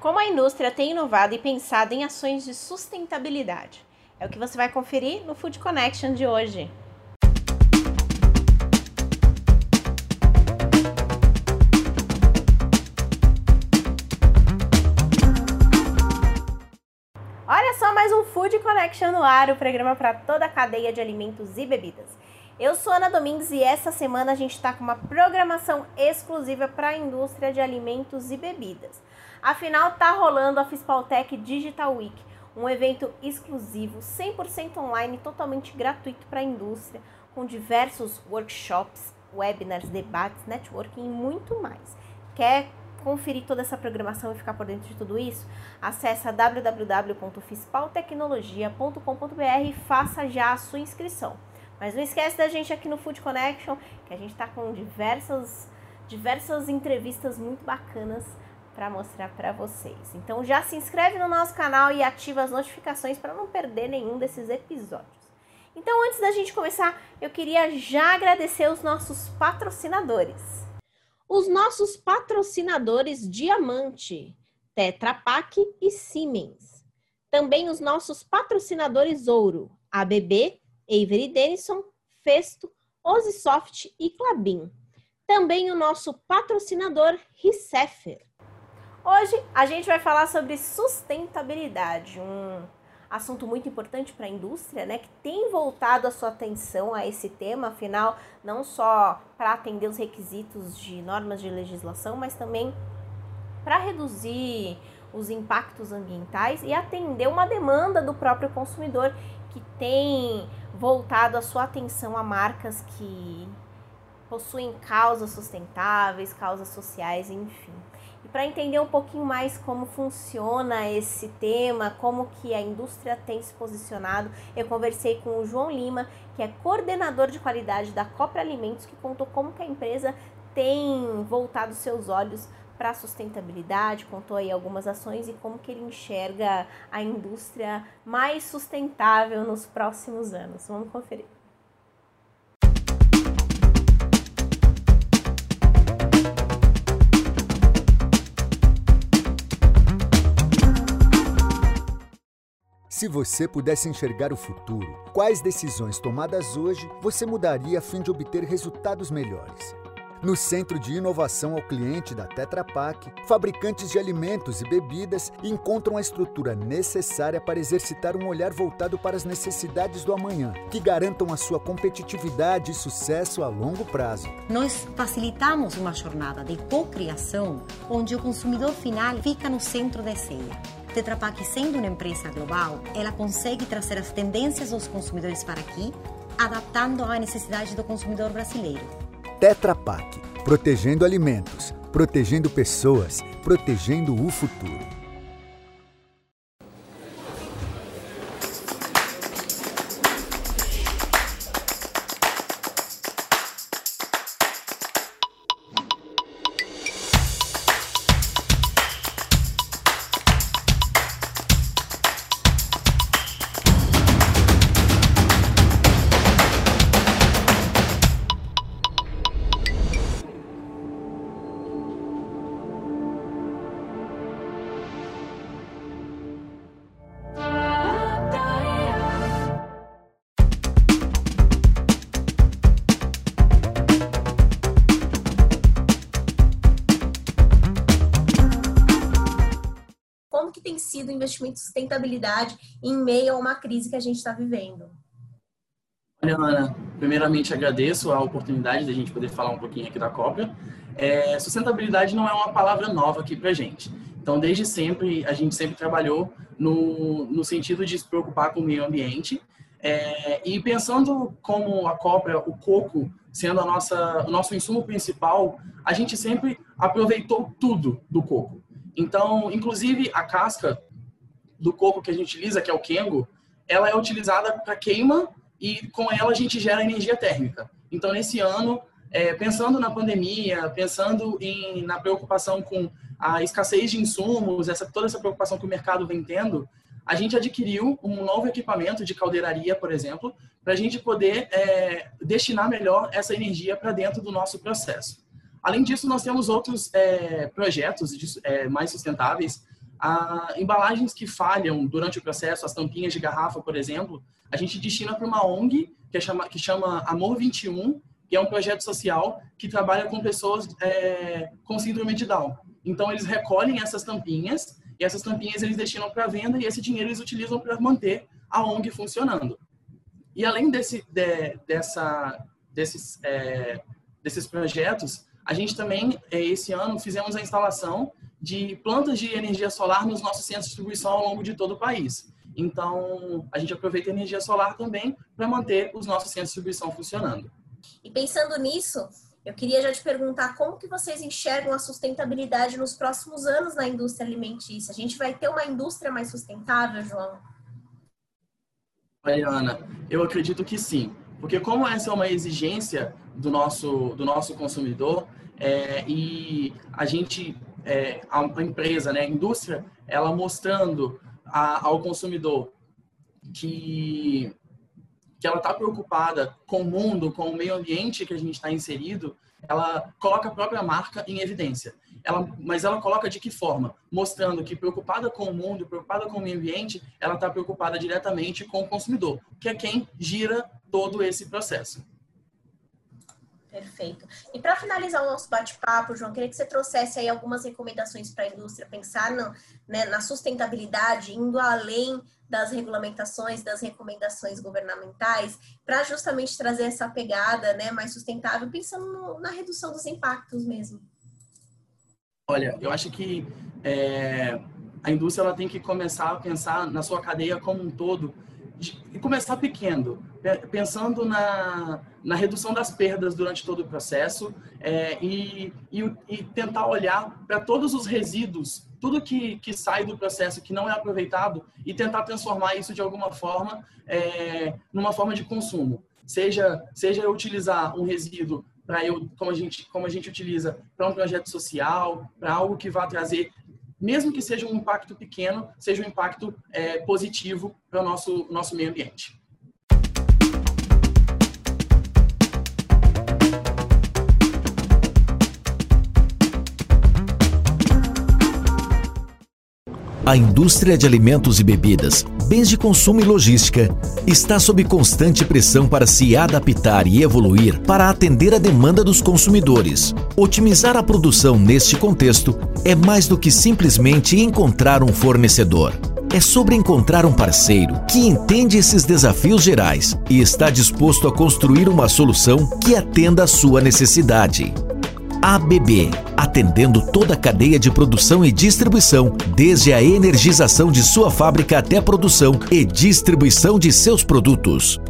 Como a indústria tem inovado e pensado em ações de sustentabilidade? É o que você vai conferir no Food Connection de hoje. Olha só mais um Food Connection no ar, o programa para toda a cadeia de alimentos e bebidas. Eu sou Ana Domingues e essa semana a gente está com uma programação exclusiva para a indústria de alimentos e bebidas. Afinal, tá rolando a Fispaltec Digital Week, um evento exclusivo, 100% online, totalmente gratuito para a indústria, com diversos workshops, webinars, debates, networking e muito mais. Quer conferir toda essa programação e ficar por dentro de tudo isso? Acesse www.fispaltecnologia.com.br e faça já a sua inscrição. Mas não esquece da gente aqui no Food Connection, que a gente está com diversas, diversas entrevistas muito bacanas para mostrar para vocês. Então já se inscreve no nosso canal e ativa as notificações para não perder nenhum desses episódios. Então antes da gente começar, eu queria já agradecer os nossos patrocinadores. Os nossos patrocinadores Diamante, Tetra Pak e Siemens. Também os nossos patrocinadores Ouro, ABB, Avery Denison, Festo, Osisoft e Clabin. Também o nosso patrocinador Ricefer. Hoje a gente vai falar sobre sustentabilidade, um assunto muito importante para a indústria, né, que tem voltado a sua atenção a esse tema, afinal, não só para atender os requisitos de normas de legislação, mas também para reduzir os impactos ambientais e atender uma demanda do próprio consumidor que tem voltado a sua atenção a marcas que possuem causas sustentáveis, causas sociais, enfim. Para entender um pouquinho mais como funciona esse tema, como que a indústria tem se posicionado, eu conversei com o João Lima, que é coordenador de qualidade da Copra Alimentos, que contou como que a empresa tem voltado seus olhos para a sustentabilidade, contou aí algumas ações e como que ele enxerga a indústria mais sustentável nos próximos anos. Vamos conferir. Se você pudesse enxergar o futuro, quais decisões tomadas hoje você mudaria a fim de obter resultados melhores? No Centro de Inovação ao Cliente da Tetra Pak, fabricantes de alimentos e bebidas encontram a estrutura necessária para exercitar um olhar voltado para as necessidades do amanhã, que garantam a sua competitividade e sucesso a longo prazo. Nós facilitamos uma jornada de co-criação onde o consumidor final fica no centro da ceia. Tetra Pak, sendo uma empresa global, ela consegue trazer as tendências dos consumidores para aqui, adaptando à necessidade do consumidor brasileiro. Tetra Pak, protegendo alimentos, protegendo pessoas, protegendo o futuro. Sido o investimento em sustentabilidade em meio a uma crise que a gente está vivendo? Olha, Ana, primeiramente agradeço a oportunidade de a gente poder falar um pouquinho aqui da Cópia. É, sustentabilidade não é uma palavra nova aqui para a gente. Então, desde sempre, a gente sempre trabalhou no, no sentido de se preocupar com o meio ambiente. É, e pensando como a cópia, o coco, sendo a nossa, o nosso insumo principal, a gente sempre aproveitou tudo do coco. Então, inclusive, a casca do coco que a gente utiliza, que é o kengo, ela é utilizada para queima e com ela a gente gera energia térmica. Então, nesse ano, é, pensando na pandemia, pensando em, na preocupação com a escassez de insumos, essa, toda essa preocupação que o mercado vem tendo, a gente adquiriu um novo equipamento de caldeiraria, por exemplo, para a gente poder é, destinar melhor essa energia para dentro do nosso processo. Além disso, nós temos outros é, projetos de, é, mais sustentáveis. A embalagens que falham durante o processo, as tampinhas de garrafa, por exemplo, a gente destina para uma ONG que, é chama, que chama Amor 21, que é um projeto social que trabalha com pessoas é, com síndrome de Down. Então, eles recolhem essas tampinhas e essas tampinhas eles destinam para venda e esse dinheiro eles utilizam para manter a ONG funcionando. E além desse, de, dessa, desses, é, desses projetos, a gente também, é, esse ano, fizemos a instalação de plantas de energia solar nos nossos centros de distribuição ao longo de todo o país. Então, a gente aproveita a energia solar também para manter os nossos centros de distribuição funcionando. E pensando nisso, eu queria já te perguntar como que vocês enxergam a sustentabilidade nos próximos anos na indústria alimentícia. A gente vai ter uma indústria mais sustentável, João? Olha, Ana, eu acredito que sim. Porque como essa é uma exigência do nosso, do nosso consumidor, é, e a gente, é, a empresa, né, a indústria, ela mostrando a, ao consumidor que que ela está preocupada com o mundo, com o meio ambiente que a gente está inserido, ela coloca a própria marca em evidência. Ela, mas ela coloca de que forma? Mostrando que preocupada com o mundo, preocupada com o meio ambiente, ela está preocupada diretamente com o consumidor, que é quem gira todo esse processo. Perfeito. E para finalizar o nosso bate-papo, João, queria que você trouxesse aí algumas recomendações para a indústria pensar no, né, na sustentabilidade, indo além das regulamentações, das recomendações governamentais, para justamente trazer essa pegada né, mais sustentável, pensando no, na redução dos impactos mesmo. Olha, eu acho que é, a indústria ela tem que começar a pensar na sua cadeia como um todo e começar pequeno, pensando na, na redução das perdas durante todo o processo é, e, e, e, tentar olhar para todos os resíduos, tudo que, que sai do processo que não é aproveitado e tentar transformar isso de alguma forma é, numa forma de consumo. Seja, seja utilizar um resíduo para eu, como a gente, como a gente utiliza para um projeto social, para algo que vá trazer mesmo que seja um impacto pequeno, seja um impacto é, positivo para o nosso, nosso meio ambiente. A indústria de alimentos e bebidas, bens de consumo e logística está sob constante pressão para se adaptar e evoluir para atender a demanda dos consumidores. Otimizar a produção neste contexto é mais do que simplesmente encontrar um fornecedor. É sobre encontrar um parceiro que entende esses desafios gerais e está disposto a construir uma solução que atenda à sua necessidade. ABB, atendendo toda a cadeia de produção e distribuição, desde a energização de sua fábrica até a produção e distribuição de seus produtos.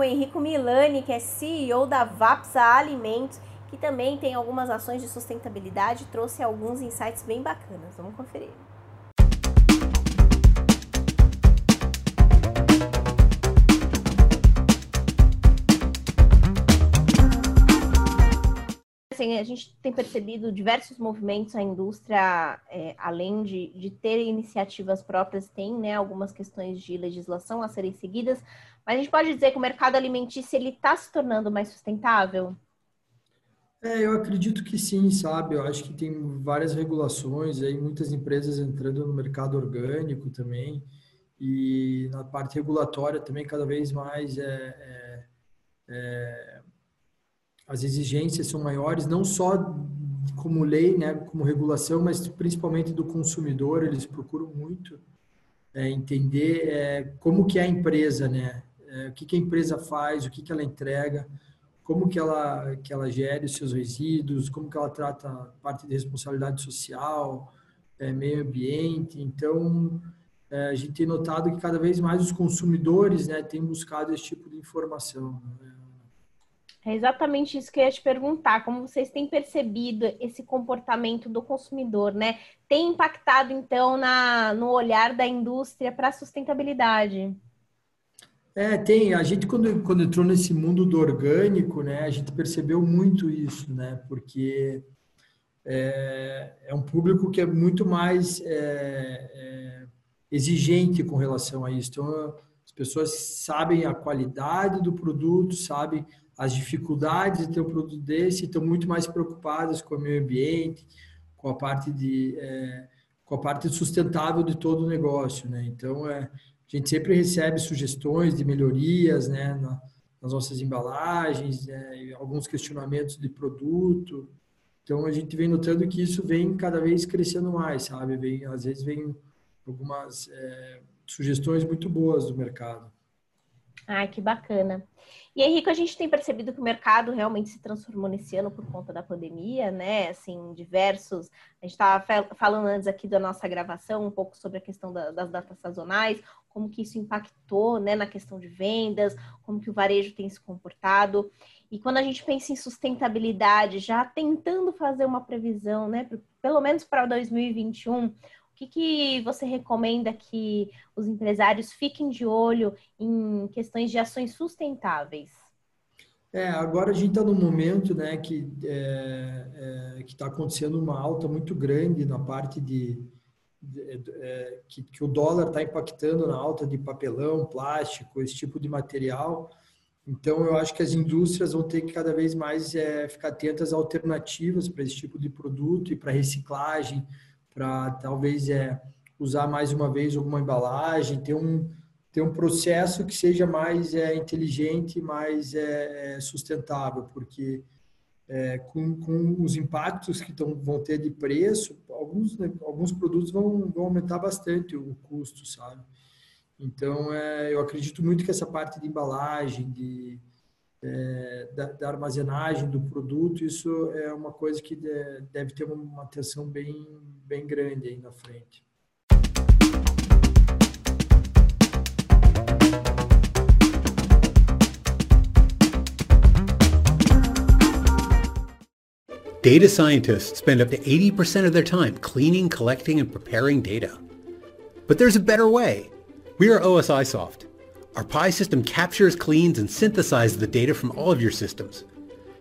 O Henrico Milani, que é CEO da Vapsa Alimentos, que também tem algumas ações de sustentabilidade, trouxe alguns insights bem bacanas. Vamos conferir. A gente tem percebido diversos movimentos, a indústria, é, além de, de ter iniciativas próprias, tem né, algumas questões de legislação a serem seguidas, mas a gente pode dizer que o mercado alimentício ele está se tornando mais sustentável? É, eu acredito que sim, sabe? Eu acho que tem várias regulações aí, muitas empresas entrando no mercado orgânico também, e na parte regulatória também cada vez mais é, é, é, as exigências são maiores, não só como lei, né, como regulação, mas principalmente do consumidor, eles procuram muito é, entender é, como que é a empresa, né, é, o que, que a empresa faz, o que, que ela entrega, como que ela, que ela gere os seus resíduos, como que ela trata a parte de responsabilidade social, é, meio ambiente. Então, é, a gente tem notado que cada vez mais os consumidores né, têm buscado esse tipo de informação. Né? É exatamente isso que eu ia te perguntar, como vocês têm percebido esse comportamento do consumidor, né? Tem impactado, então, na, no olhar da indústria para a sustentabilidade? É, tem. A gente, quando, quando entrou nesse mundo do orgânico, né, a gente percebeu muito isso, né? Porque é, é um público que é muito mais é, é, exigente com relação a isso. Então, as pessoas sabem a qualidade do produto, sabem as dificuldades de ter um produto desse, estão muito mais preocupadas com o meio ambiente, com a parte de é, com a parte sustentável de todo o negócio, né? Então, é, a gente sempre recebe sugestões de melhorias né, nas nossas embalagens, né, alguns questionamentos de produto. Então a gente vem notando que isso vem cada vez crescendo mais, sabe? Vem, às vezes vem algumas é, sugestões muito boas do mercado. Ai, que bacana. E Henrique, a gente tem percebido que o mercado realmente se transformou nesse ano por conta da pandemia, né? Assim, diversos. A gente estava falando antes aqui da nossa gravação um pouco sobre a questão da, das datas sazonais, como que isso impactou, né, na questão de vendas, como que o varejo tem se comportado. E quando a gente pensa em sustentabilidade, já tentando fazer uma previsão, né, pelo menos para 2021, que, que você recomenda que os empresários fiquem de olho em questões de ações sustentáveis? É, agora a gente está num momento né, que é, é, está acontecendo uma alta muito grande na parte de, de é, que, que, o dólar está impactando na alta de papelão, plástico, esse tipo de material. Então, eu acho que as indústrias vão ter que cada vez mais é, ficar atentas a alternativas para esse tipo de produto e para reciclagem, para talvez é, usar mais uma vez alguma embalagem, ter um, ter um processo que seja mais é, inteligente, mais é, sustentável, porque é, com, com os impactos que tão, vão ter de preço, alguns, né, alguns produtos vão, vão aumentar bastante o custo, sabe? Então, é, eu acredito muito que essa parte de embalagem, de, é, da, da, armazenagem do produto, isso é uma coisa que deve ter uma atenção bem, bem grande aí na frente. Data scientists spend up to 80% of their time cleaning, collecting, and preparing data. But there's a better way. We are OSI Soft. Our Pi system captures, cleans, and synthesizes the data from all of your systems.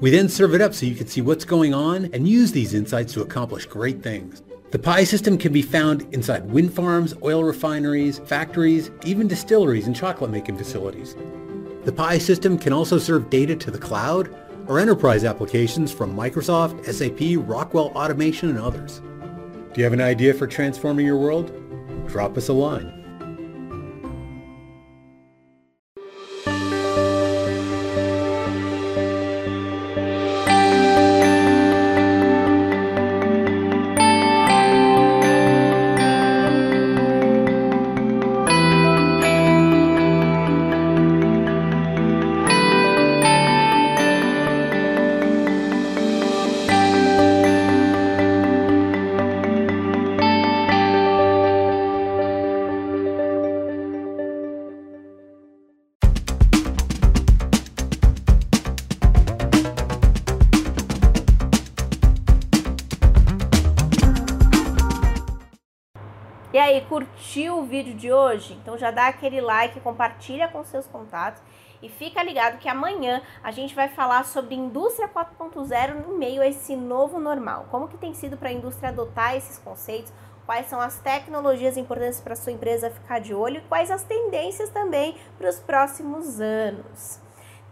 We then serve it up so you can see what's going on and use these insights to accomplish great things. The Pi system can be found inside wind farms, oil refineries, factories, even distilleries and chocolate making facilities. The Pi system can also serve data to the cloud or enterprise applications from Microsoft, SAP, Rockwell Automation, and others. Do you have an idea for transforming your world? Drop us a line. Aí, curtiu o vídeo de hoje? Então já dá aquele like, compartilha com seus contatos e fica ligado que amanhã a gente vai falar sobre indústria 4.0 no meio a esse novo normal. Como que tem sido para a indústria adotar esses conceitos? Quais são as tecnologias importantes para sua empresa ficar de olho e quais as tendências também para os próximos anos.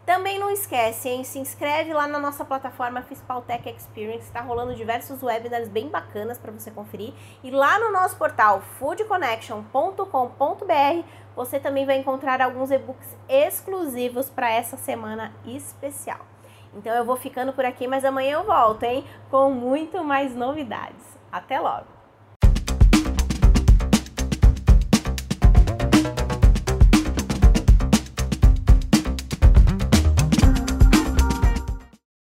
Também não esquece, hein? Se inscreve lá na nossa plataforma Fispaltech Experience, está rolando diversos webinars bem bacanas para você conferir. E lá no nosso portal foodconnection.com.br você também vai encontrar alguns e-books exclusivos para essa semana especial. Então eu vou ficando por aqui, mas amanhã eu volto, hein? Com muito mais novidades. Até logo!